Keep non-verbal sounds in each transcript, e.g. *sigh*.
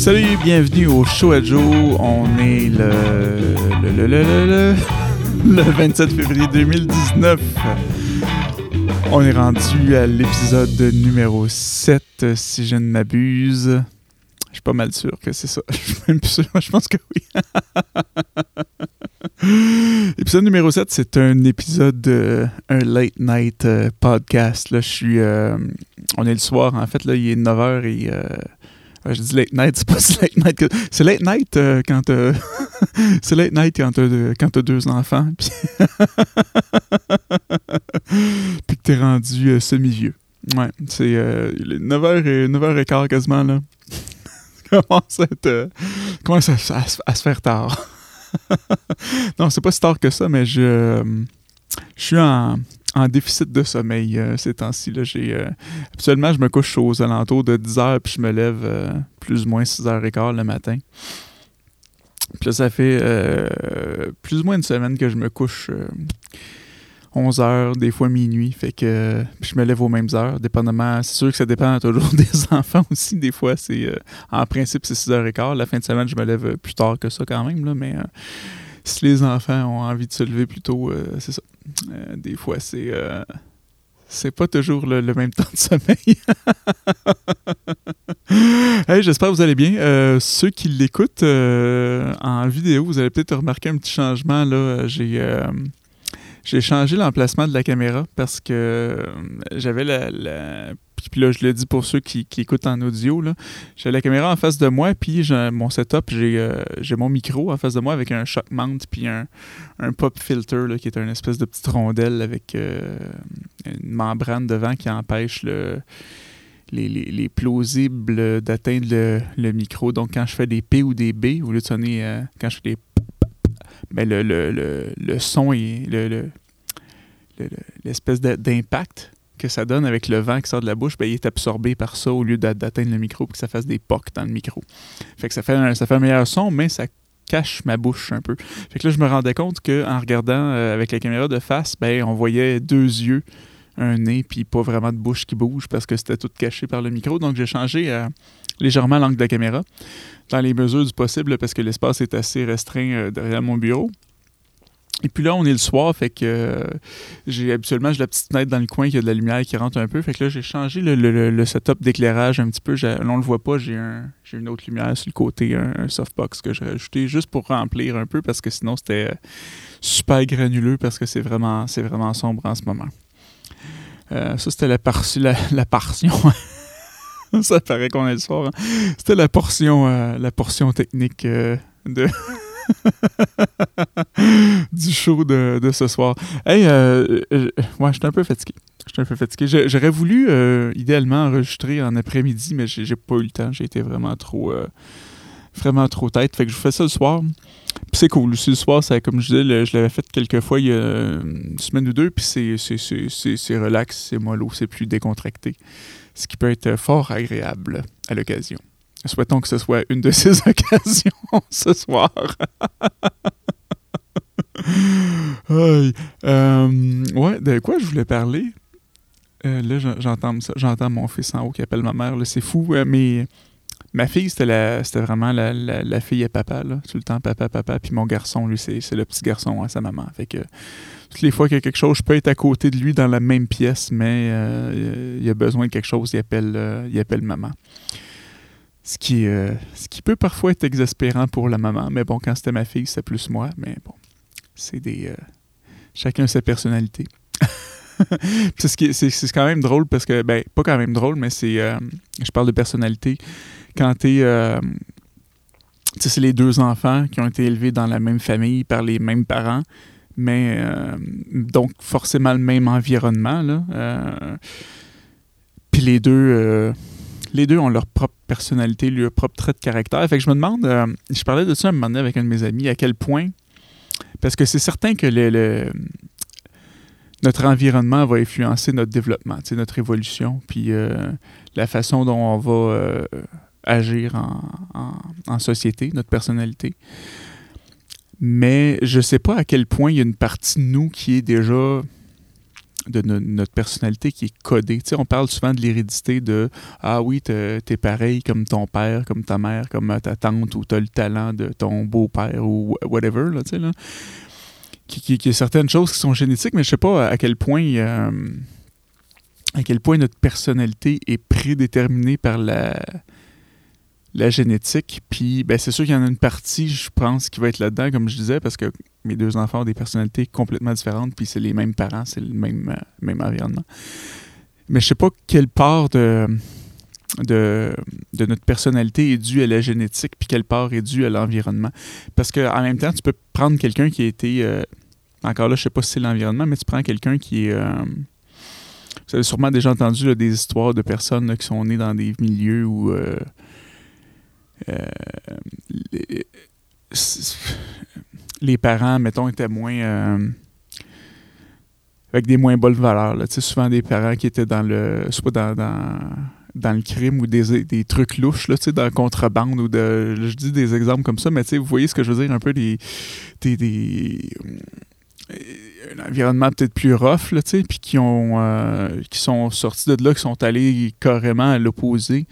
Salut, bienvenue au Show à Joe. On est le, le, le, le, le, le 27 février 2019. On est rendu à l'épisode numéro 7, si je ne m'abuse. Je suis pas mal sûr que c'est ça. *laughs* Je suis même plus sûr. Je pense que oui. *laughs* épisode numéro 7, c'est un épisode, euh, un late night euh, podcast. Là, je suis. euh, on est le soir, en fait. Là, il est 9h et. Euh, je dis late night, c'est pas si late night que. C'est late night euh, quand t'as. *laughs* c'est late night quand t'as, de- quand t'as deux enfants. *laughs* Puis, que t'es rendu euh, semi-vieux. Ouais, c'est euh, il est 9h et 9h15 quasiment là. *laughs* Commence à euh, commence à, à se- faire tard. non, c'est pas si tard que ça, mais je, euh, je suis en, en déficit de sommeil euh, ces temps-ci. Euh, habituellement, je me couche aux alentours de 10 heures, puis je me lève euh, plus ou moins 6 heures et quart le matin. Puis ça fait plus ou moins une semaine que je me couche euh, 11 heures, des fois minuit. Fait que puis je me lève aux mêmes heures, dépendamment. C'est sûr que ça dépend *laughs* toujours des enfants aussi. Des fois, c'est en principe, c'est 6 heures et quart. La fin de semaine, je me lève plus tard que ça quand même. Là, mais si les enfants ont envie de se lever plus tôt, c'est ça. Euh, des fois, c'est. euh, c'est pas toujours le, même *laughs* temps de sommeil. *laughs* j'espère que vous allez bien. Euh, ceux qui l'écoutent en vidéo, vous allez peut-être remarquer un petit changement. Là, j'ai changé l'emplacement de la caméra parce que j'avais la- Puis là, je le dis pour ceux qui, écoutent en audio. J'ai la caméra en face de moi, puis mon setup, j'ai euh, j'ai mon micro en face de moi avec un shock mount, puis un, pop filter, qui est une espèce de petite rondelle avec euh, une membrane devant qui empêche le, les, les- les plausibles d'atteindre le, micro. Donc, quand je fais des P ou des B, au lieu de sonner euh, quand je fais des ben le, le, son et le, le- le- le- l'espèce d'impact que ça donne avec le vent qui sort de la bouche, ben, il est absorbé par ça au lieu d'a- d'atteindre le micro pour que ça fasse des pocs dans le micro. Fait que ça fait un, ça fait un meilleur son, mais ça cache ma bouche un peu. Fait que là, je me rendais compte qu'en regardant euh, avec la caméra de face, ben, on voyait deux yeux, un nez, puis pas vraiment de bouche qui bouge parce que c'était tout caché par le micro. Donc, j'ai changé euh, légèrement l'angle de la caméra dans les mesures du possible parce que l'espace est assez restreint euh, derrière mon bureau. Et puis là, on est le soir, fait que euh, j'ai habituellement j'ai la petite fenêtre dans le coin qui a de la lumière qui rentre un peu. Fait que là, j'ai changé le, le- le- setup d'éclairage un petit peu. Là, on le voit pas, j'ai un, une autre lumière sur le côté, un, softbox que j'ai rajouté juste pour remplir un peu parce que sinon c'était super granuleux parce que c'est vraiment, c'est vraiment sombre en ce moment. Euh, ça, c'était la, la, la portion. *laughs* ça paraît qu'on est le soir. hein. C'était la portion, euh, la portion technique euh, de. *laughs* *laughs* du show de, de ce soir. Hey, euh, euh, ouais, j'étais un peu fatigué. J'étais un peu fatigué. J'aurais voulu euh, idéalement enregistrer en après-midi, mais j'ai pas eu le temps. J'ai été vraiment trop, euh, vraiment trop tête. Fait que je fais ça le soir. Puis c'est cool. Aussi, soir, ça, comme je disais, je l'avais fait quelques fois il y a une semaine ou deux. Puis c'est relax, c'est mollo, c'est plus décontracté. Ce qui peut être fort agréable à l'occasion. Souhaitons que ce soit une de ces *laughs* occasions ce soir. *laughs* Euh, ouais, de quoi je voulais parler? Euh, là, j'en- j'entends j'entends mon fils en haut qui appelle ma mère. C'est fou, euh, mais ma fille, c'était vraiment la, la- fille à papa. Tout le temps, papa, papa. Puis mon garçon, lui, c'est le petit garçon à sa maman. Fait que toutes les fois qu'il y a quelque chose, je peux être à côté de lui dans la même pièce, mais il a besoin de quelque chose, il appelle, il appelle maman. Ce qui, euh, ce qui peut parfois être exaspérant pour la maman. Mais bon, quand c'était ma fille, c'était plus moi. Mais bon, c'est des. euh, chacun sa personnalité. *laughs* C'est ce c'est c'est quand même drôle parce que, ben, pas quand même drôle, mais c'est. euh, je parle de personnalité. Quand t'es. tu sais, c'est les deux enfants qui ont été élevés dans la même famille par les mêmes parents, mais donc forcément le même environnement. Là. Puis les deux. Les deux ont leur propre personnalité, leur propre trait de caractère. Fait je me demande, euh, je parlais de ça un moment donné avec un de mes amis, à quel point, parce que c'est certain que notre environnement va influencer notre développement, notre évolution, puis euh, la façon dont on va euh, agir en, société, notre personnalité. Mais je sais pas à quel point il y a une partie de nous qui est déjà de notre personnalité qui est codée. on parle souvent de l'hérédité de Ah oui, t'es pareil comme ton père, comme ta mère, comme ta tante, ou t'as le talent de ton beau-père, ou whatever. Là, là. Qui, qui, y a certaines choses qui sont génétiques, mais je sais pas à quel point. Euh, à quel point notre personnalité est prédéterminée par la, la génétique. Puis, ben, c'est sûr qu'il y en a une partie, je pense, qui va être là-dedans, comme je disais, parce que mes deux enfants ont des personnalités complètement différentes, puis c'est les mêmes parents, c'est le même, euh, même environnement. Mais je sais pas quelle part de, notre personnalité est due à la génétique, puis quelle part est due à l'environnement. Parce qu'en même temps, tu peux prendre quelqu'un qui a été. Euh, encore là, je sais pas si c'est l'environnement, mais tu prends quelqu'un qui est. Euh, vous avez sûrement déjà entendu des histoires de personnes qui sont nées dans des milieux où les, parents, mettons, étaient moins. Euh, avec des moins bonnes valeurs. Là. Souvent des parents qui étaient dans le. soit dans, dans, le crime ou des, des trucs louches, là, dans la contrebande ou de. Je dis des exemples comme ça, mais vous voyez ce que je veux dire, un peu des. des, un environnement peut-être plus rough, là, puis qui ont euh, qui sont sortis de là, qui sont allés carrément à l'opposé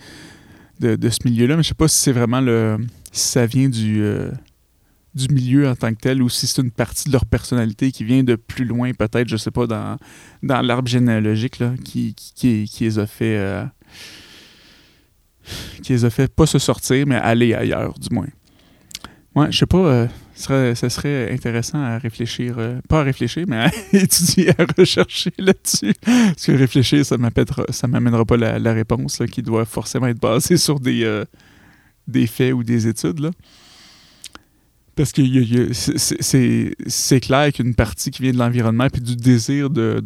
de, ce milieu-là, mais je sais pas si c'est vraiment le. si ça vient du, euh, du milieu en tant que tel ou si c'est une partie de leur personnalité qui vient de plus loin, peut-être, je sais pas, dans, dans l'arbre généalogique là, qui, qui, qui, les a fait. Euh, qui les a fait pas se sortir, mais aller ailleurs, du moins. Ouais, je sais pas, euh, ça serait intéressant à réfléchir, euh, pas à réfléchir, mais à *laughs* étudier, à rechercher là-dessus. Parce que réfléchir, ça ne m'amènera pas la, réponse qui doit forcément être basée *laughs* sur des, euh, des faits ou des études. Là. Parce que c'est clair qu'une partie qui vient de l'environnement puis du désir de,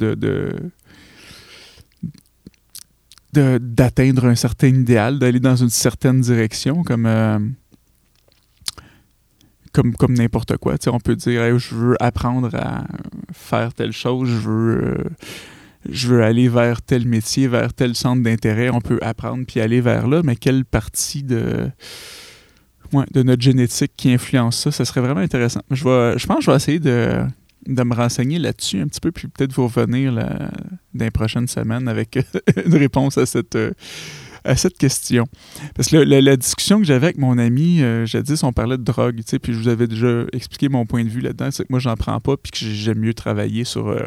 d'atteindre un certain idéal, d'aller dans une certaine direction, comme euh, comme, comme n'importe quoi. on peut dire je veux apprendre à faire telle chose, je veux, euh, je veux aller vers tel métier, vers tel centre d'intérêt. On peut apprendre puis aller vers là, mais quelle partie de, de notre génétique qui influence ça, ça serait vraiment intéressant. Je, je pense que je vais essayer de, de me renseigner là-dessus un petit peu, puis peut-être vous revenir dans les prochaines semaines avec *laughs* une réponse à cette, euh, à cette question. Parce que la, discussion que j'avais avec mon ami, euh, jadis, on parlait de drogue, tu sais, puis je vous avais déjà expliqué mon point de vue là-dedans, c'est que moi, j'en prends pas, puis que j'aime mieux travailler sur, euh,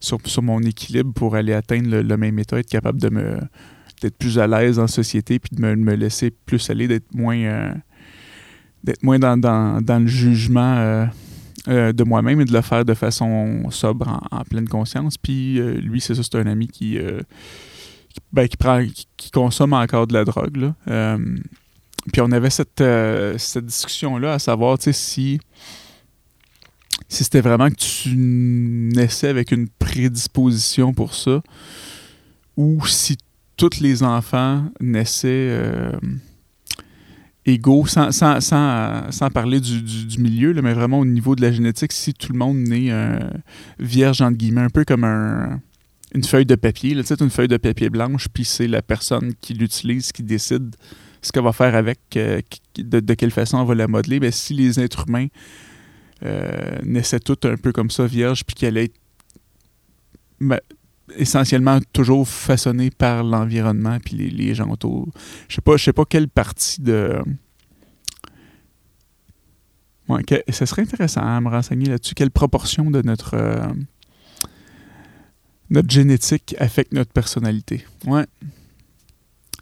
sur, sur, mon équilibre pour aller atteindre le, même état, être capable de me d'être plus à l'aise en société, puis de me, me laisser plus aller, d'être moins, euh, d'être moins dans, dans, dans, le jugement de moi-même et de le faire de façon sobre, en, pleine conscience. Puis lui, c'est ça, c'est un ami qui ben, qui, consomme encore de la drogue. Euh, puis on avait cette, euh, discussion-là à savoir si, c'était vraiment que tu naissais avec une prédisposition pour ça ou si tous les enfants naissaient euh, égaux, sans, sans, sans, sans parler du, du, milieu, mais vraiment au niveau de la génétique, si tout le monde naît vierge, entre guillemets, un peu comme un une feuille de papier, là, une feuille de papier blanche, puis c'est la personne qui l'utilise qui décide ce qu'elle va faire avec, euh, de, quelle façon on va la modeler. Ben, si les êtres humains euh, naissaient tous un peu comme ça, vierge, puis qu'elle est essentiellement toujours façonnée par l'environnement puis les, gens autour. Je sais pas, je sais pas quelle partie de... Ouais, ce serait intéressant à me renseigner là-dessus. Quelle proportion de notre... Euh, notre génétique affecte notre personnalité. Ouais.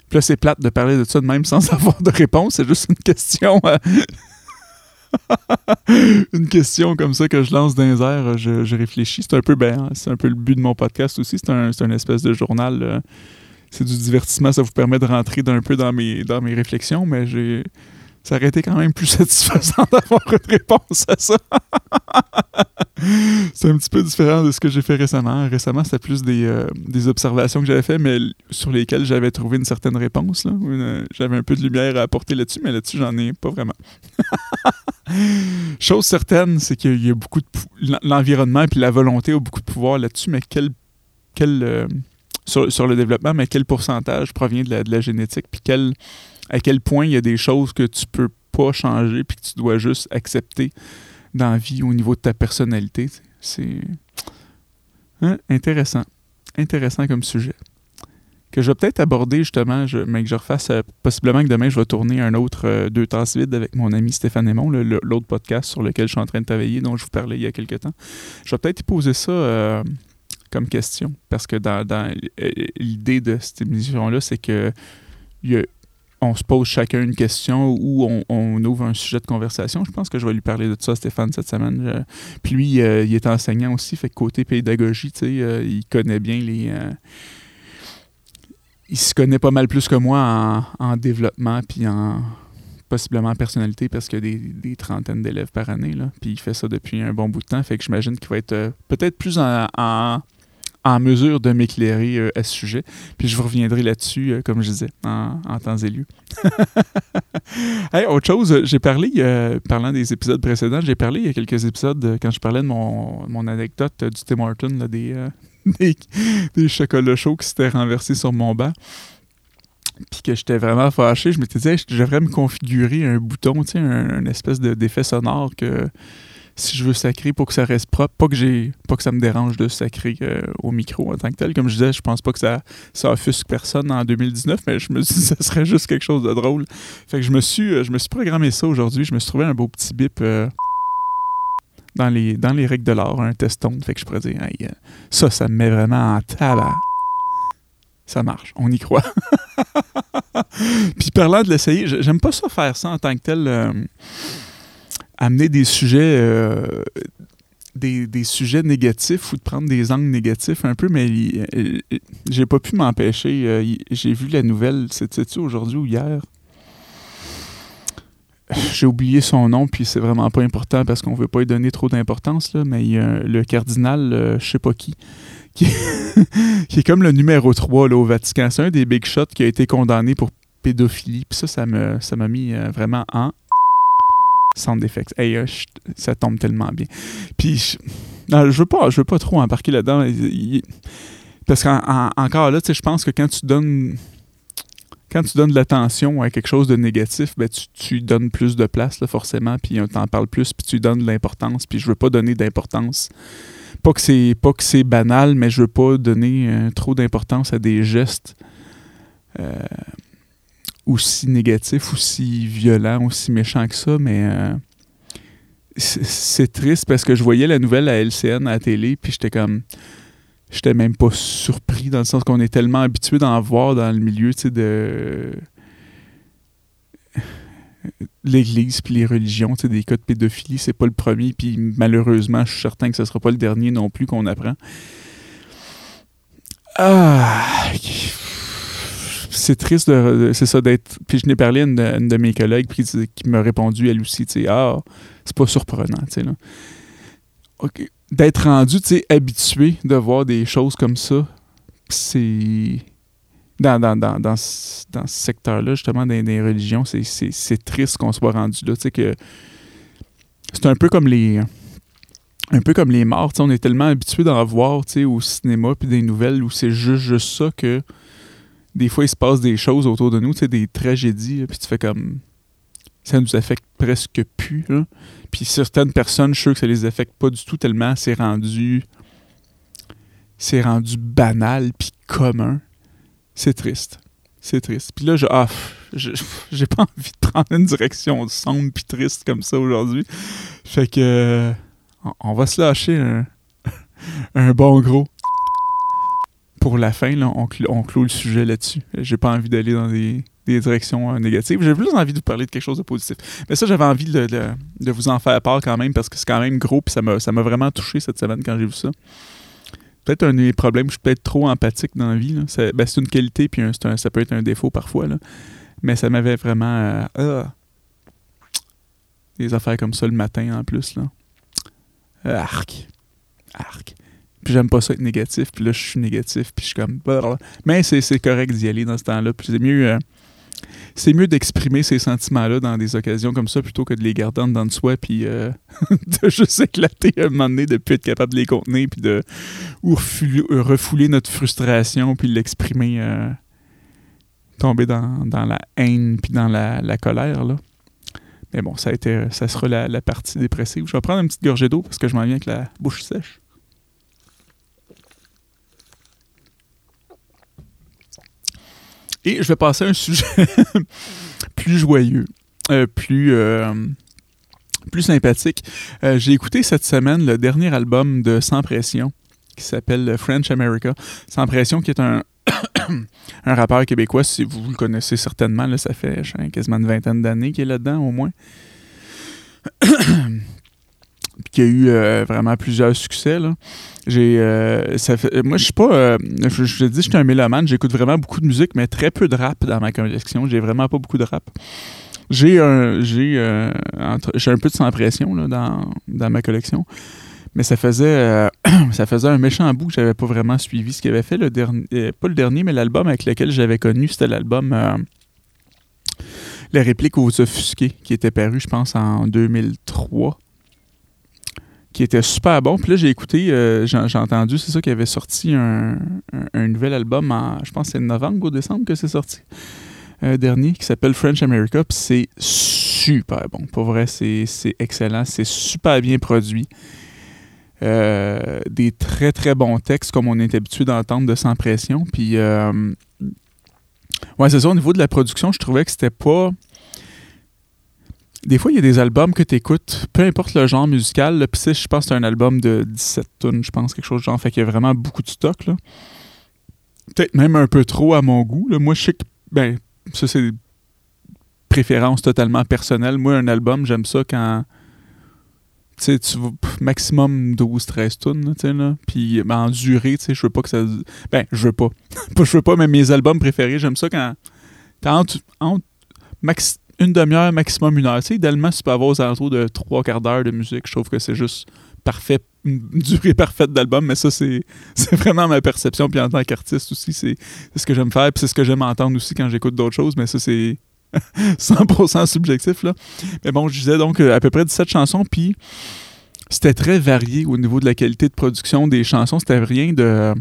Puis là, c'est plate de parler de ça de même sans *laughs* avoir de réponse. C'est juste une question. Euh, *laughs* une question comme ça que je lance dans les airs. Je, réfléchis. C'est un peu ben, c'est un peu le but de mon podcast aussi. C'est un, un, espèce de journal. Euh, c'est du divertissement. Ça vous permet de rentrer d'un peu dans mes, dans mes réflexions, mais j'ai ça aurait été quand même plus *laughs* satisfaisant d'avoir une réponse à ça. *laughs* c'est un petit peu différent de ce que j'ai fait récemment. Récemment, c'était plus des, euh, observations que j'avais faites, mais sur lesquelles j'avais trouvé une certaine réponse. J'avais un peu de lumière à apporter là-dessus, mais là-dessus, j'en ai pas vraiment. *laughs* Chose certaine, c'est qu'il y a beaucoup de... L'environnement et la volonté ont beaucoup de pouvoir là-dessus, mais quel... quel euh, sur, le développement, mais quel pourcentage provient de la, de la génétique, puis quel à quel point il y a des choses que tu peux pas changer puis que tu dois juste accepter dans la vie au niveau de ta personnalité. C'est Hein? Intéressant. Intéressant comme sujet. Que je vais peut-être aborder justement, mais que je refasse euh, possiblement que demain je vais tourner un autre euh, Deux tasses vides avec mon ami Stéphane Aymon, l'autre podcast sur lequel je suis en train de travailler, dont je vous parlais il y a quelques temps. Je vais peut-être y poser ça euh, comme question. Parce que dans, l'idée de cette émission-là, c'est que on se pose chacun une question ou on, ouvre un sujet de conversation. Je pense que je vais lui parler de ça, Stéphane, cette semaine. puis lui, euh, il est enseignant aussi, fait côté pédagogie, euh, il connaît bien les... Euh, il se connaît pas mal plus que moi en, développement puis en possiblement en personnalité parce qu'il y a des, trentaines d'élèves par année. Là. Puis il fait ça depuis un bon bout de temps. Fait que j'imagine qu'il va être peut-être plus en mesure de m'éclairer euh, à ce sujet. Puis je vous reviendrai là-dessus, euh, comme je disais, en, temps et lieu. *laughs* autre chose, j'ai parlé, euh, parlant des épisodes précédents, j'ai parlé il y a quelques épisodes quand je parlais de mon, mon anecdote du Tim Horton, *laughs* des, des, chocolats chauds qui s'étaient renversés sur mon banc puis que j'étais vraiment fâché, je m'étais dit, je devrais me configurer un bouton, tu sais, un, espèce d'effet sonore que si je veux sacrer pour que ça reste propre. Pas que j'ai pas que ça me dérange de sacrer euh, au micro en tant que tel. Comme je disais, je pense pas que ça, ça offusque personne en 2019, mais je me suis dit que ça serait juste quelque chose de drôle. Fait que je me suis, euh, je me suis programmé ça aujourd'hui. Je me suis trouvé un beau petit bip euh, dans, les, dans les règles de l'art, un teston. Fait que je pourrais dire, ça, ça me met vraiment en tabac. Ça marche, on y croit. *laughs* Puis parlant de l'essayer, j'aime pas ça faire ça en tant que tel amener des sujets euh, des, sujets négatifs ou de prendre des angles négatifs un peu, mais euh, j'ai pas pu m'empêcher. Euh, j'ai vu la nouvelle, c'était-tu aujourd'hui ou hier? J'ai oublié son nom, puis c'est vraiment pas important parce qu'on veut pas lui donner trop d'importance, mais il y a le cardinal, je sais pas *laughs* qui, qui, est comme le numéro 3 là, au Vatican. C'est un des big shots qui a été condamné pour pédophilie. Puis ça, ça m'a ça mis vraiment en sound effects. Hey, euh, ça tombe tellement bien. Puis, je, ne veux pas, je veux pas trop embarquer là-dedans. Parce qu'encore là, je pense que quand tu donnes quand tu donnes de l'attention à quelque chose de négatif, ben tu, donnes plus de place, forcément, puis on t'en parle plus, puis tu donnes de l'importance, puis je veux pas donner d'importance. Pas que c'est pas que c'est banal, mais je veux pas donner euh, trop d'importance à des gestes euh, aussi négatif, aussi violent, aussi méchant que ça, mais euh, c'est triste parce que je voyais la nouvelle à LCN à la télé, puis j'étais comme. J'étais même pas surpris dans le sens qu'on est tellement habitué d'en voir dans le milieu, tu sais, de. L'Église puis les religions, tu sais, des cas de pédophilie, c'est pas le premier, puis malheureusement, je suis certain que ce sera pas le dernier non plus qu'on apprend. Ah, c'est triste c'est ça d'être. Puis je n'ai parlé à une, de mes collègues puis, qui m'a répondu elle aussi, tu sais, ah, c'est pas surprenant, tu sais là. D'être rendu, tu sais, habitué de voir des choses comme ça, c'est dans, dans, dans, dans, ce secteur-là, justement, des, des religions, c'est triste qu'on soit rendu là. Tu sais, que c'est un peu comme les. Un peu comme les morts, on est tellement habitué d'en voir au cinéma puis des nouvelles où c'est juste, juste ça que des fois, il se passe des choses autour de nous, tu sais, des tragédies, puis tu fais comme. Ça nous affecte presque plus. Puis certaines personnes, je suis sûr que ça les affecte pas du tout tellement c'est rendu. C'est rendu banal puis commun. C'est triste. C'est triste. Puis là, je, ah, *laughs* j'ai pas envie de prendre une direction sombre puis triste comme ça aujourd'hui. Fait que. on va se lâcher un, *laughs* un bon gros pour la fin, là, on, clôt le sujet là-dessus. J'ai pas envie d'aller dans des, directions euh, négatives. J'ai plus envie de vous parler de quelque chose de positif. Mais ça, j'avais envie de, vous en faire part quand même parce que c'est quand même gros puis ça m'a vraiment touché cette semaine quand j'ai vu ça. Peut-être un des problèmes, je suis peut-être trop empathique dans la vie. Ben, c'est une qualité puis ça peut être un défaut parfois. Mais ça m'avait vraiment. Euh, ah, des affaires comme ça le matin en plus. Là. Arc. Arc. Puis j'aime pas ça être négatif. Puis là, je suis négatif. Puis je suis comme. Mais c'est correct d'y aller dans ce temps-là. Puis c'est mieux. Euh, c'est mieux d'exprimer ces sentiments-là dans des occasions comme ça plutôt que de les garder en dedans de soi puis euh, *laughs* de juste éclater un moment donné, de plus être capable de les contenir puis de ou refouler, notre frustration puis l'exprimer, euh, tomber dans, la haine puis dans la, colère. Là. Mais bon, ça, a été, ça sera la, la partie dépressive. Je vais prendre une petite gorgée d'eau parce que je m'en viens avec la bouche sèche. Et je vais passer à un sujet *laughs* plus joyeux, euh, plus, euh, plus sympathique. Euh, j'ai écouté cette semaine le dernier album de Sans Pression qui s'appelle French America. Sans Pression qui est un, *coughs* un rappeur québécois, si vous le connaissez certainement, ça fait quasiment une vingtaine d'années qu'il est là-dedans au moins. Qui a eu vraiment plusieurs succès. Là. J'ai, moi, je suis pas. je, je te dis, je suis un mélomane. J'écoute vraiment beaucoup de musique, mais très peu de rap dans ma collection. J'ai vraiment pas beaucoup de rap. J'ai un, j'ai, j'ai un peu de sans pression là, dans, dans ma collection. Mais ça faisait, *clears throat* ça faisait un méchant bout que j'avais pas vraiment suivi ce qu'il avait fait. Le dernier, pas le dernier, mais l'album avec lequel j'avais connu, c'était l'album Les répliques aux offusqués, qui était paru, je pense, en 2003 qui était super bon. Puis là, j'ai écouté, j'ai entendu, c'est ça, qu'il avait sorti un, nouvel album en, je pense, c'est novembre ou décembre que c'est sorti. Un dernier qui s'appelle French America, puis c'est super bon. Pour vrai, c'est excellent. C'est super bien produit. Euh, des très très bons textes comme on est habitué d'entendre de Sans Pression. Puis, euh, ouais, c'est ça, au niveau de la production, je trouvais que c'était pas. Des fois, il y a des albums que tu écoutes, peu importe le genre musical. Puis, je pense que c'est un album de 17 tonnes, je pense, quelque chose de genre. Fait qu'il y a vraiment beaucoup de stock. Peut-être même un peu trop à mon goût. Moi, je sais que. Ben, ça, c'est préférence totalement personnelle. Moi, un album, j'aime ça quand. Tu sais, tu maximum 12-13 tonnes, tu sais, là. Puis ben, en durée, tu sais, je veux pas que ça. Ben, je veux pas. *laughs* je veux pas, mais mes albums préférés, j'aime ça quand. T'as entre, max, une demi-heure, maximum une heure. Idéalement, tu peux avoir de trois quarts d'heure de musique. Je trouve que c'est juste parfait, une durée parfaite d'album, mais ça, c'est *laughs* vraiment ma perception. Puis en tant qu'artiste aussi, c'est ce que j'aime faire. Puis c'est ce que j'aime entendre aussi quand j'écoute d'autres choses, mais ça, c'est *laughs* 100% subjectif. Là. Mais bon, je disais donc euh, à peu près 17 chansons, puis c'était très varié au niveau de la qualité de production des chansons. C'était rien de.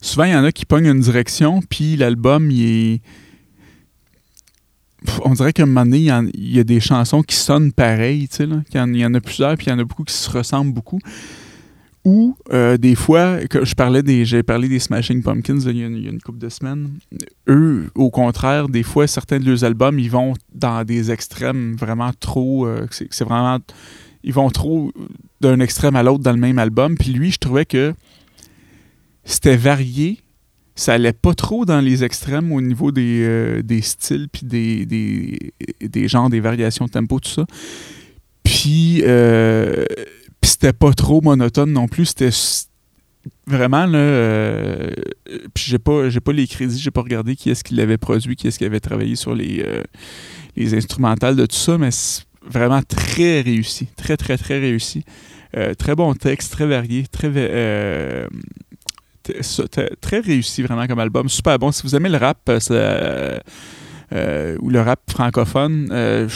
Souvent, il y en a qui pognent une direction, puis l'album, il est on dirait qu'à un moment donné, il y, a des chansons qui sonnent pareil, tu sais, Il y, en, a plusieurs, puis il y en a beaucoup qui se ressemblent beaucoup. Ou, euh, des fois, que je parlais des, j'ai parlé des Smashing Pumpkins il y, a une, couple de semaines. Eux, au contraire, des fois, certains de leurs albums, ils vont dans des extrêmes vraiment trop. Euh, c'est, vraiment. Ils vont trop d'un extrême à l'autre dans le même album. Puis lui, je trouvais que c'était varié, ça allait pas trop dans les extrêmes au niveau des, euh, des styles, puis des, des, des, genres, des variations de tempo, tout ça. Puis, euh, c'était pas trop monotone non plus. C'était vraiment, là. Euh, puis j'ai pas, j'ai pas les crédits, j'ai pas regardé qui est-ce qui l'avait produit, qui est-ce qui avait travaillé sur les, les instrumentales de tout ça, mais vraiment très réussi. Très, très, très réussi. très bon texte, très varié, très très réussi vraiment comme album, super bon. Si vous aimez le rap, euh, euh, ou le rap francophone, euh,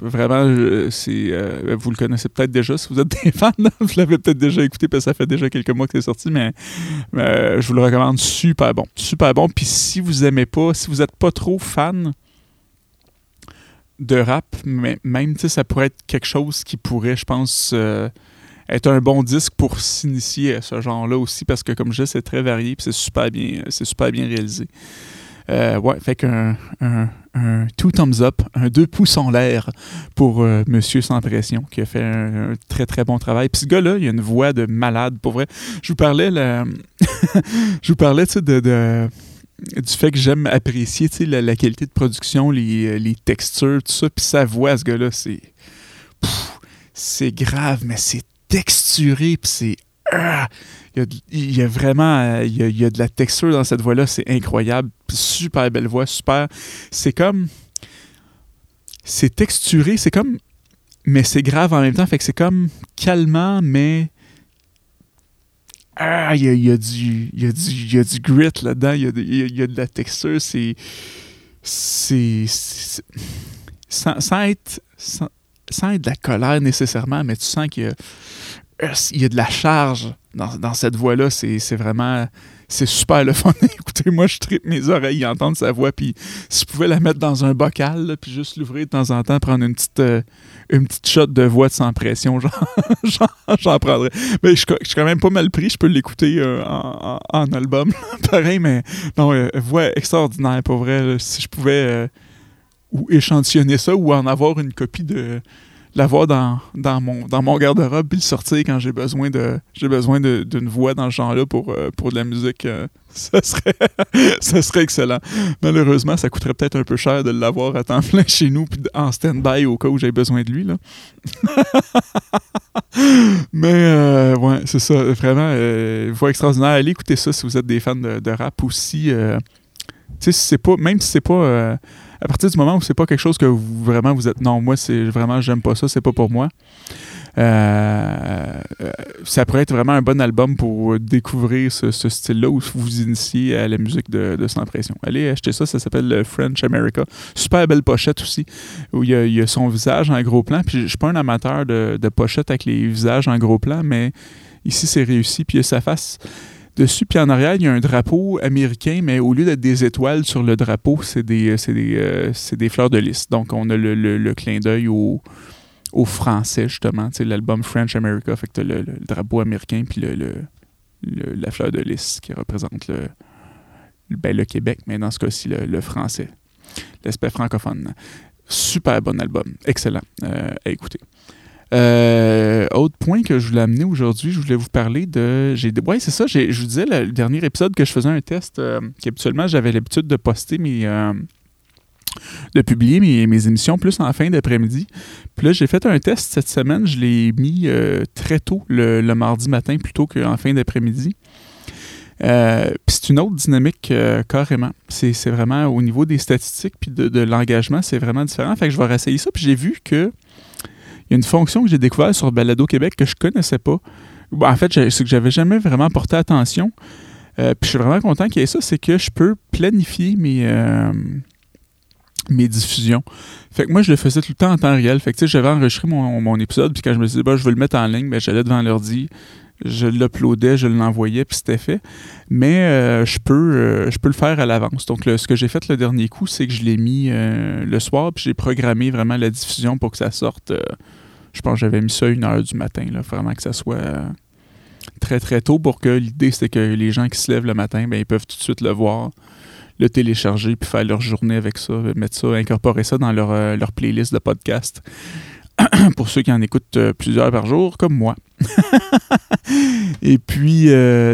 vraiment, vous le connaissez peut-être déjà si vous êtes des fans. *laughs* vous l'avez peut-être déjà écouté parce que ça fait déjà quelques mois que c'est sorti, mais je vous le recommande super bon. Super bon. Puis si vous aimez pas, si vous n'êtes pas trop fan de rap, mais même, ça pourrait être quelque chose qui pourrait, je pense, être un bon disque pour s'initier à ce genre-là aussi, parce que comme je dis, c'est très varié et c'est super bien, c'est super bien réalisé. Euh, ouais, fait qu'un un, un, two thumbs up, un deux pouces en l'air pour euh, Monsieur Sans Pression, qui a fait un, très très bon travail. Puis ce gars-là, il a une voix de malade, pour vrai. Je vous parlais, la... *laughs* je vous parlais, de, de du fait que j'aime apprécier la, la, qualité de production, les, les textures, tout ça. Puis sa voix, ce gars-là, c'est. C'est grave, mais c'est texturé, puis c'est. Ah! il, y a, vraiment il y a, de la texture dans cette voix-là, c'est incroyable. Super belle voix, super. C'est comme. C'est texturé, c'est comme. Mais c'est grave en même temps, fait que c'est comme calmant, mais. Ah, il y a, du, il y a, du, il y a du grit là-dedans, il, il y a, de la texture, c'est. C'est. Sans, être. Sans être de la colère nécessairement, mais tu sens qu'il y a y a de la charge dans, cette voix-là, c'est vraiment c'est super le fun. *laughs* Écoutez, moi, je tripe mes oreilles entendre sa voix. Puis si je pouvais la mettre dans un bocal, puis juste l'ouvrir de temps en temps, prendre une petite, euh, une petite shot de voix de sans pression, *laughs* j'en prendrais. Mais je, suis quand même pas mal pris. Je peux l'écouter euh, en, album. *laughs* Pareil, mais non, euh, voix extraordinaire, pour vrai. si je pouvais ou échantillonner ça ou en avoir une copie de l'avoir dans, dans mon, dans mon garde-robe puis le sortir quand j'ai besoin de j'ai besoin d'une voix dans ce genre-là pour, euh, pour de la musique. Euh, *laughs* ça, serait, *laughs* ça serait excellent. Malheureusement, ça coûterait peut-être un peu cher de l'avoir à temps plein chez nous puis en stand-by au cas où j'ai besoin de lui. Là. *laughs* Mais euh, ouais, c'est ça. Vraiment, voix extraordinaire. Allez écouter ça si vous êtes des fans de, de rap aussi. tu sais, c'est pas, même si c'est pas à partir du moment où c'est pas quelque chose que vous, vraiment vous êtes non, moi c'est vraiment j'aime pas ça, c'est pas pour moi. Euh, ça pourrait être vraiment un bon album pour découvrir ce, style-là ou vous initier à la musique de, Sans Pression. Allez acheter ça, ça s'appelle French America. Super belle pochette aussi, où il y a, son visage en gros plan. Puis je suis pas un amateur de, de pochettes avec les visages en gros plan, mais ici c'est réussi. Puis il y a sa face Dessus, puis en arrière, il y a un drapeau américain, mais au lieu d'être des étoiles sur le drapeau, c'est des, euh, des, euh, des, fleurs de lys. Donc, on a le, le, clin d'œil au, au, français, justement. L'album French America, fait que tu le, drapeau américain, puis le, la fleur de lys qui représente le, ben, le Québec, mais dans ce cas-ci, le, français, l'aspect francophone. Super bon album, excellent euh, à écouter. Euh, autre point que je voulais amener aujourd'hui, je voulais vous parler de. Ouais, c'est ça. je vous disais le, dernier épisode que je faisais un test euh, qu'habituellement j'avais l'habitude de poster mes. Euh, de publier mes, émissions plus en fin d'après-midi. Puis là, j'ai fait un test cette semaine. Je l'ai mis très tôt, le, mardi matin, plutôt qu'en fin d'après-midi. puis c'est une autre dynamique carrément. C'est, vraiment au niveau des statistiques puis de, de l'engagement, c'est vraiment différent. Fait que je vais réessayer ça. Puis j'ai vu que il y a une fonction que j'ai découverte sur Balado Québec que je connaissais pas. en fait, c'est que j'avais jamais vraiment porté attention. Euh, puis je suis vraiment content qu'il y ait ça, c'est que je peux planifier mes, euh, mes diffusions. Fait que moi, je le faisais tout le temps en temps réel. Fait que j'avais enregistré mon, épisode, puis quand je me suis dit, bah, je vais le mettre en ligne, ben, j'allais devant l'ordi, je l'uploadais, je l'envoyais, puis c'était fait. Mais euh, je, peux, je peux le faire à l'avance. Donc, ce que j'ai fait le dernier coup, c'est que je l'ai mis le soir, puis j'ai programmé vraiment la diffusion pour que ça sorte je pense que j'avais mis ça une heure du matin, là, vraiment que ça soit euh, très très tôt pour que l'idée c'est que les gens qui se lèvent le matin, ben, ils peuvent tout de suite le voir, le télécharger, puis faire leur journée avec ça, mettre ça, incorporer ça dans leur, euh, leur playlist de podcast. *clears throat* pour ceux qui en écoutent euh, plusieurs par jour, comme moi. *laughs* Et puis,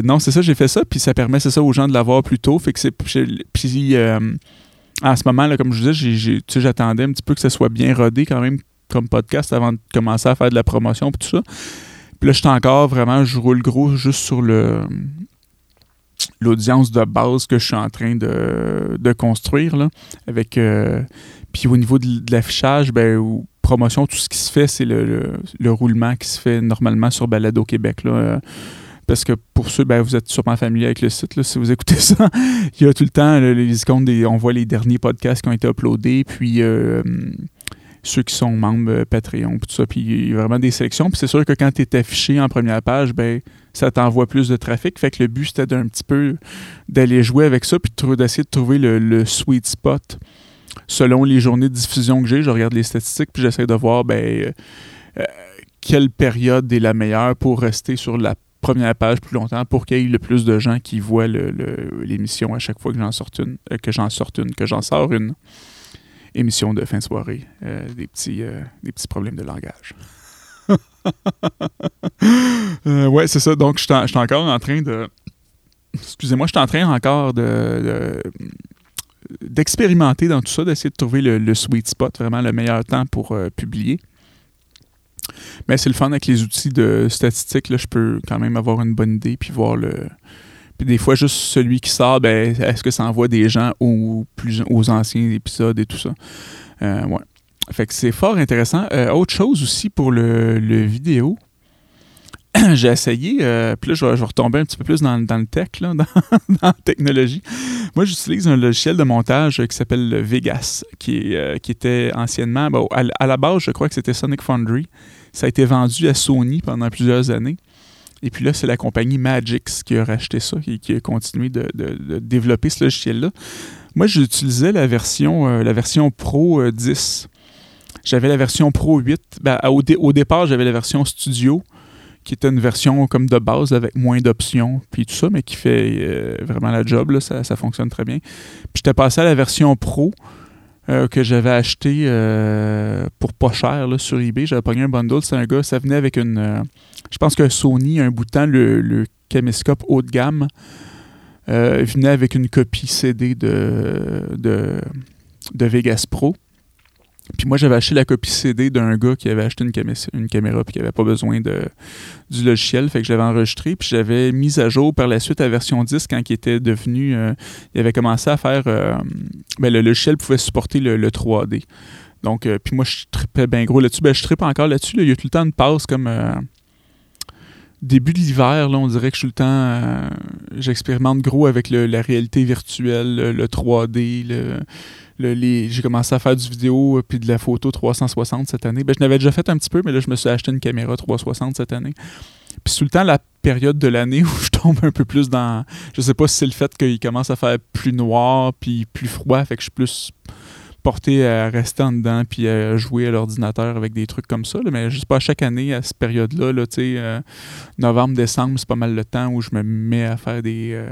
non, c'est ça, j'ai fait ça, puis ça permet, c'est ça, aux gens de l'avoir plus tôt. Fait que c'est. Puis, en ce moment, là, comme je disais, j'attendais un petit peu que ça soit bien rodé quand même comme podcast avant de commencer à faire de la promotion et tout ça. Puis là, je suis encore vraiment, je roule gros juste sur le l'audience de base que je suis en train de, construire. Là, avec, euh, puis au niveau de, l'affichage, ben, promotion, tout ce qui se fait, c'est le, roulement qui se fait normalement sur Balado Québec. Là, parce que pour ceux, ben, vous êtes sûrement familier avec le site, là, si vous écoutez ça, *laughs* il y a tout le temps les icônes, des, on voit les derniers podcasts qui ont été uploadés, puis euh, ceux qui sont membres euh, Patreon, tout ça. Puis il y a vraiment des sélections. Puis c'est sûr que quand tu es affiché en première page, ben ça t'envoie plus de trafic. Fait que le but, c'était d'un petit peu d'aller jouer avec ça, puis d'essayer de trouver le, sweet spot selon les journées de diffusion que j'ai. Je regarde les statistiques, puis j'essaie de voir ben, euh, euh, quelle période est la meilleure pour rester sur la première page plus longtemps pour qu'il y ait le plus de gens qui voient l'émission à chaque fois que j'en sorte une, que j'en sorte une, que j'en sors une émission de fin de soirée, euh, des, petits, euh, des petits problèmes de langage. *laughs* euh, ouais, c'est ça. Donc, je suis encore en train de. Excusez-moi, je suis en train encore de, d'expérimenter dans tout ça, d'essayer de trouver le, sweet spot, vraiment le meilleur temps pour publier. Mais c'est le fun avec les outils de statistiques. Là, je peux quand même avoir une bonne idée puis voir le, puis des fois, juste celui qui sort, ben, est-ce que ça envoie des gens aux, plus, aux anciens épisodes et tout ça? Euh, ouais. Fait que c'est fort intéressant. Euh, autre chose aussi pour le, vidéo. *clears throat* J'ai essayé, euh, puis là, je vais, retomber un petit peu plus dans, le tech, là, *laughs* dans, la technologie. Moi, j'utilise un logiciel de montage qui s'appelle Vegas, qui, qui était anciennement, bon, à, la base, je crois que c'était Sonic Foundry. Ça a été vendu à Sony pendant plusieurs années. Et puis là, c'est la compagnie Magix qui a racheté ça et qui a continué de, développer ce logiciel-là. Moi, j'utilisais la version, la version Pro 10. J'avais la version Pro 8. Ben, au, départ, j'avais la version Studio qui était une version comme de base avec moins d'options, puis tout ça, mais qui fait euh, vraiment la job, ça, fonctionne très bien. Puis j'étais passé à la version Pro euh, que j'avais acheté euh, pour pas cher sur eBay. J'avais pogné un bundle, c'est un gars, ça venait avec une. je pense que Sony, un bout de temps, le, caméscope haut de gamme, venait avec une copie CD de, de Vegas Pro. Puis moi, j'avais acheté la copie CD d'un gars qui avait acheté une, caméra puis qui n'avait pas besoin de, du logiciel. Fait que je l'avais enregistré. Puis j'avais mis à jour par la suite la version 10 quand il était devenu. Euh, il avait commencé à faire. Euh, ben, le logiciel pouvait supporter le, 3D. Donc, euh, puis moi, je tripais bien gros là-dessus. Ben, je trippe encore là-dessus. Il y a tout le temps une passe comme début de l'hiver, on dirait que je suis le temps. J'expérimente gros avec la réalité virtuelle, le 3D, le, j'ai commencé à faire du vidéo euh, puis de la photo 360 cette année. Ben, je n'avais déjà fait un petit peu, mais là, je me suis acheté une caméra 360 cette année. Puis tout le temps, la période de l'année *laughs* où je tombe un peu plus dans. Je sais pas si c'est le fait qu'il commence à faire plus noir puis plus froid, fait que je suis plus porté à rester en dedans puis à jouer à l'ordinateur avec des trucs comme ça. mais je sais pas, chaque année, à cette période-là, là, euh, novembre, décembre, c'est pas mal le temps où je me mets à faire des, euh,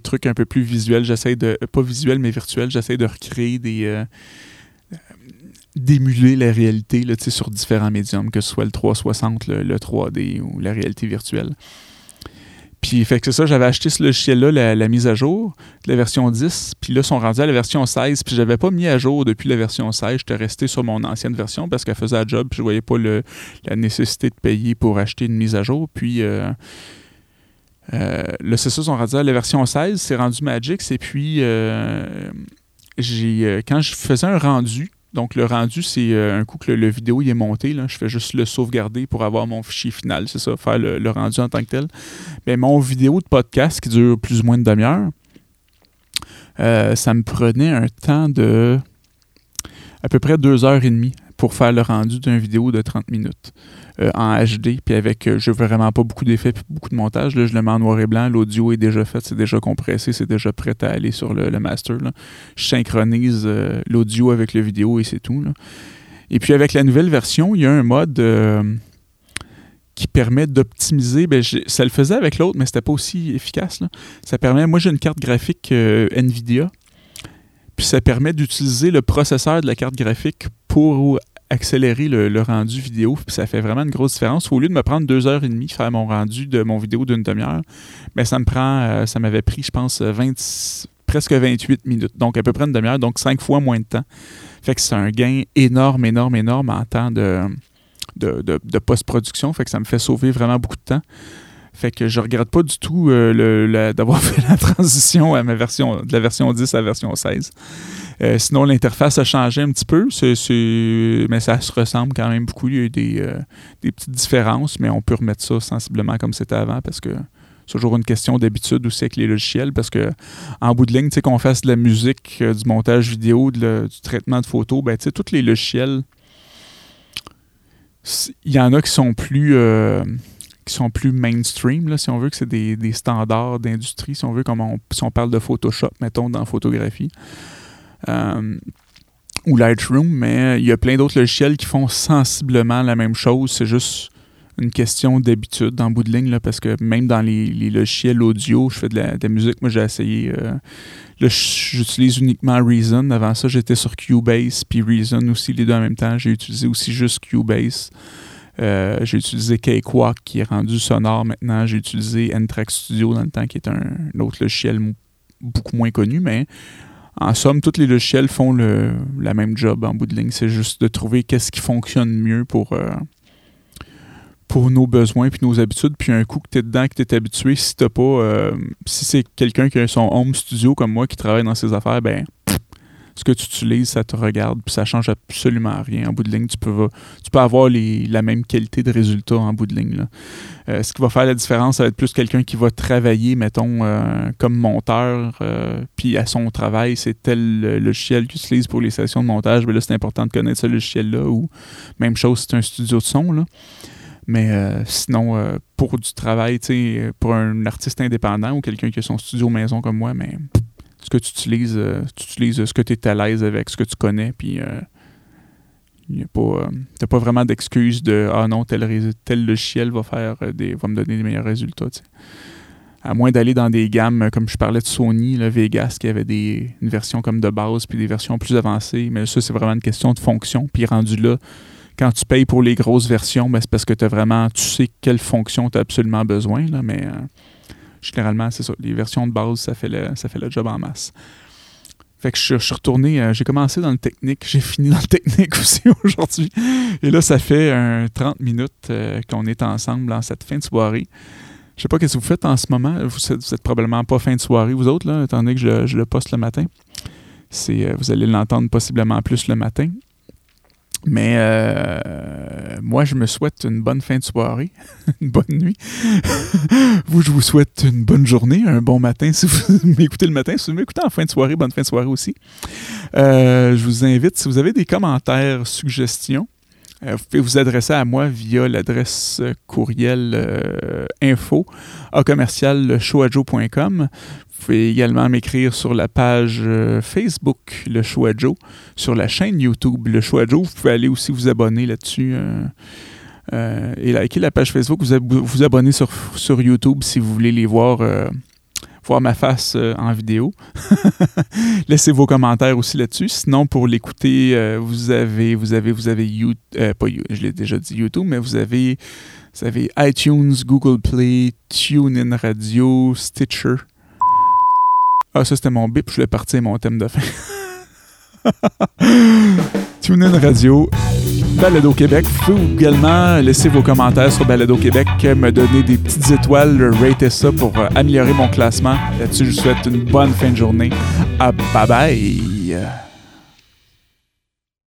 trucs un peu plus visuels. J'essaie de, pas visuels, mais virtuels, j'essaie de recréer des. Euh, d'émuler la réalité là, sur différents médiums, que ce soit le 360, le, 3D ou la réalité virtuelle. Puis, fait que c'est ça, j'avais acheté ce logiciel-là, la, mise à jour, la version 10, puis là, ils sont rendus à la version 16, puis j'avais pas mis à jour depuis la version 16, j'étais resté sur mon ancienne version parce qu'elle faisait la job, puis je voyais pas le, la nécessité de payer pour acheter une mise à jour, puis euh, euh, là, c'est ça, la version 16, c'est rendu Magix. Et puis, euh, euh, quand je faisais un rendu, donc le rendu, c'est un coup que le, vidéo il est monté, je fais juste le sauvegarder pour avoir mon fichier final, c'est ça, faire le, rendu en tant que tel. Mais mon vidéo de podcast qui dure plus ou moins une demi-heure, ça me prenait un temps de à peu près deux heures et demie pour faire le rendu d'une vidéo de 30 minutes. Euh, en HD, puis avec, euh, je veux vraiment pas beaucoup d'effets beaucoup de montage. Là, je le mets en noir et blanc, l'audio est déjà fait, c'est déjà compressé, c'est déjà prêt à aller sur le, master. Je synchronise euh, l'audio avec le vidéo et c'est tout. Et puis avec la nouvelle version, il y a un mode qui permet d'optimiser. Ben, ça le faisait avec l'autre, mais c'était pas aussi efficace. Ça permet, moi j'ai une carte graphique NVIDIA, puis ça permet d'utiliser le processeur de la carte graphique pour accélérer le, rendu vidéo. Puis ça fait vraiment une grosse différence. Au lieu de me prendre deux heures et demie faire mon rendu de mon vidéo d'une demi-heure, mais ça me prend, euh, ça m'avait pris, je pense, 20, presque 28 minutes. Donc à peu près une demi-heure, donc cinq fois moins de temps. Fait que c'est un gain énorme, énorme, énorme en temps de, de, post-production. Fait que ça me fait sauver vraiment beaucoup de temps. Fait que je regrette pas du tout euh, d'avoir *laughs* fait la transition à ma version, de la version 10 à la version 16. Euh, sinon, l'interface a changé un petit peu, mais ça se ressemble quand même beaucoup. Il y a eu des, euh, petites différences, mais on peut remettre ça sensiblement comme c'était avant parce que c'est toujours une question d'habitude aussi avec les logiciels parce que en bout de ligne, tu sais, qu'on fasse de la musique, du montage vidéo, du traitement de photos, ben, tu sais, tous les logiciels, il y en a qui sont plus qui sont plus mainstream, si on veut, que c'est des, standards d'industrie, si on veut, comme si on parle de Photoshop, mettons, dans photographie. Euh, ou Lightroom, mais il y a plein d'autres logiciels qui font sensiblement la même chose. C'est juste une question d'habitude en bout de ligne, là, parce que même dans les, logiciels audio, je fais de la, musique. Moi, j'ai essayé. Euh, là, j'utilise uniquement Reason. Avant ça, j'étais sur Cubase, puis Reason aussi, les deux en même temps. J'ai utilisé aussi juste Cubase. Euh, j'ai utilisé Cakewalk qui est rendu sonore maintenant. J'ai utilisé N-Track Studio dans le temps qui est un, autre logiciel beaucoup moins connu, mais en somme, tous les logiciels font le, la même job en bout de ligne. C'est juste de trouver qu'est-ce qui fonctionne mieux pour, euh, pour nos besoins puis nos habitudes. Puis un coup que tu es dedans, que tu es habitué, si t'as pas. Euh, si c'est quelqu'un qui a son home studio comme moi qui travaille dans ses affaires, ben ce que tu utilises, ça te regarde, puis ça change absolument rien. En bout de ligne, tu peux, tu peux avoir la même qualité de résultat en bout de ligne. Euh, ce qui va faire la différence, ça va être plus quelqu'un qui va travailler, mettons, euh, comme monteur, euh, puis à son travail, c'est tel logiciel qu'il utilise pour les sessions de montage. Mais là, c'est important de connaître ce logiciel-là, ou même chose, c'est un studio de son. Là. Mais sinon, pour du travail, pour un artiste indépendant ou quelqu'un qui a son studio maison comme moi, mais ce que tu utilises, euh, tu utilises ce que tu es à l'aise avec, ce que tu connais, puis tu n'as pas vraiment d'excuse de Ah non, tel, logiciel va faire des va me donner des meilleurs résultats. À moins d'aller dans des gammes, comme je parlais de Sony, le Vegas, qui avait des, une version comme de base, puis des versions plus avancées. Mais ça, c'est vraiment une question de fonction. Puis rendu là, quand tu payes pour les grosses versions, ben, c'est parce que tu vraiment, tu sais quelle fonction tu as absolument besoin. Là, mais euh, généralement, c'est ça. Les versions de base, ça fait le, ça fait le job en masse. Fait que je, suis retourné, euh, j'ai commencé dans le technique, j'ai fini dans le technique *laughs* aussi aujourd'hui. Et là, ça fait 30 minutes euh, qu'on est ensemble en cette fin de soirée. Je sais pas ce que vous faites en ce moment. Vous n'êtes probablement pas fin de soirée, vous autres, là, étant donné que je, je le poste le matin. C'est, vous allez l'entendre possiblement plus le matin. Mais euh, moi, je me souhaite une bonne fin de soirée, *laughs* une bonne nuit. *laughs* vous, je vous souhaite une bonne journée, un bon matin si vous *laughs* m'écoutez le matin. Si vous m'écoutez en fin de soirée, bonne fin de soirée aussi. Euh, je vous invite, si vous avez des commentaires, suggestions, vous pouvez vous adresser à moi via l'adresse courriel info à commercial vous pouvez également m'écrire sur la page euh, Facebook Le Choix Joe, sur la chaîne YouTube Le Choix Joe. Vous pouvez aller aussi vous abonner là-dessus. Euh, euh, et liker la page Facebook, vous vous abonner sur, sur YouTube si vous voulez les voir, voir ma face en vidéo. *laughs* Laissez vos commentaires aussi là-dessus. Sinon, pour l'écouter, vous avez, vous avez, vous avez, YouTube, pas, je l'ai déjà dit YouTube, mais vous avez, vous avez iTunes, Google Play, TuneIn Radio, Stitcher. Ah, ça, c'était mon bip. Je voulais partir mon thème de fin. *laughs* TuneIn Radio, Balado Québec. Vous pouvez également laisser vos commentaires sur Balado Québec, me donner des petites étoiles, rater ça pour euh, améliorer mon classement. Là-dessus, je vous souhaite une bonne fin de journée. Ah, bye bye!